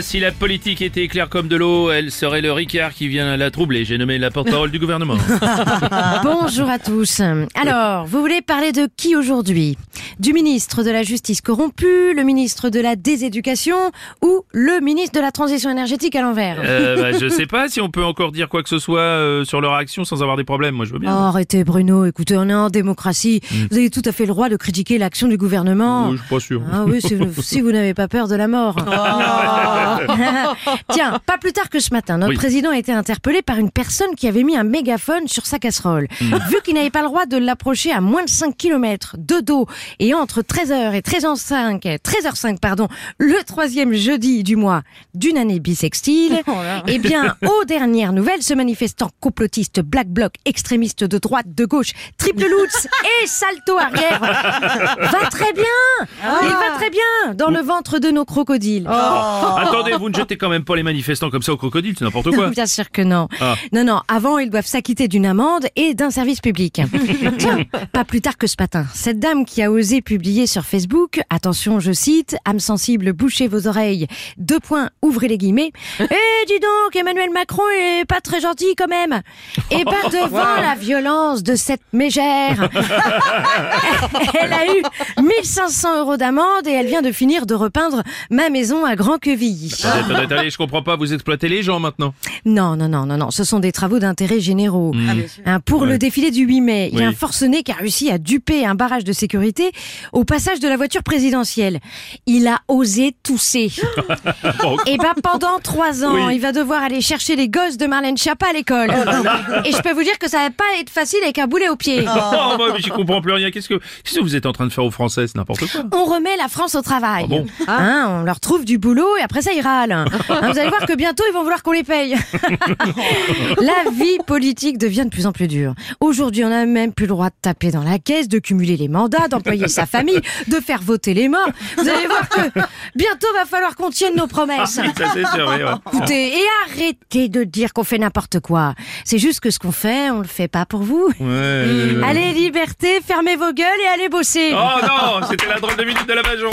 Si la politique était claire comme de l'eau, elle serait le Ricard qui vient la troubler. J'ai nommé la porte-parole du gouvernement. Bonjour à tous. Alors, vous voulez parler de qui aujourd'hui? Du ministre de la Justice corrompu, le ministre de la Déséducation ou le ministre de la Transition énergétique à l'envers? Euh, bah, je sais pas si on peut encore dire quoi que ce soit euh, sur leur action sans avoir des problèmes. Moi, je veux bien. Oh, arrêtez Bruno, écoutez, on est en démocratie. Vous avez tout à fait le droit de critiquer l'action du gouvernement. Oh, je suis pas sûr. Ah oui, si vous, si vous n'avez pas peur de la mort. Tiens, pas plus tard que ce matin, notre Oui. président a été interpellé par une personne qui avait mis un mégaphone sur sa casserole. Vu qu'il n'avait pas le droit de l'approcher à moins de 5 km de dos et entre 13h et 13h05, 13h05 pardon, le troisième jeudi du mois d'une année bissextile, eh bien, aux dernières nouvelles, ce manifestant complotiste black bloc extrémiste de droite, de gauche, triple lutz et salto arrière va très bien. Il va très bien dans le ventre de nos crocodiles. Attendez, vous ne jetez quand même pas les manifestants comme ça au crocodile, c'est n'importe quoi. Bien sûr que non. Ah. Non, non, avant, ils doivent s'acquitter d'une amende et d'un service public. Tiens, pas plus tard que ce matin, cette dame qui a osé publier sur Facebook, attention, je cite, âme sensible, bouchez vos oreilles, deux points, ouvrez les guillemets. Eh, dis donc, Emmanuel Macron est pas très gentil quand même. Et ben, devant la violence de cette mégère, elle a eu 1500 euros d'amende et elle vient de finir de repeindre ma maison à Grand Quevilly. Attendez, attendez, attendez, je comprends pas, vous exploitez les gens maintenant. Non, non, non, non, non. Ce sont des travaux d'intérêt généraux. Hein, pour Ouais. le défilé du 8 mai, il y a Oui. un forcené qui a réussi à duper un barrage de sécurité au passage de la voiture présidentielle. Il a osé tousser. Bon, Et ben pendant trois ans, Oui. il va devoir aller chercher les gosses de Marlène Schiappa à l'école. Et je peux vous dire que ça va pas être facile avec un boulet au pied. Oh, bah, mais j'y comprends plus rien. Qu'est-ce que, qu'est-ce que vous êtes en train de faire aux Français C'est n'importe quoi. On remet la France au travail. Ah bon? Hein, on leur trouve du boulot et après ça ils râlent. Hein, vous allez voir que bientôt ils vont vouloir qu'on les paye. la vie politique devient de plus en plus dure. Aujourd'hui, on n'a même plus le droit de taper dans la caisse, de cumuler les mandats, d'employer sa famille, de faire voter les morts. Vous allez voir que bientôt va falloir qu'on tienne nos promesses. Oui, ça c'est sûr, oui, ouais. Écoutez, et arrêtez de dire qu'on fait n'importe quoi. C'est juste que ce qu'on fait, on le fait pas pour vous. Ouais, Allez, liberté, fermez vos gueules et allez bosser. Oh non, c'était la drôle de minute de la Bajon.